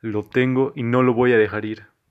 Lo tengo y no lo voy a dejar ir.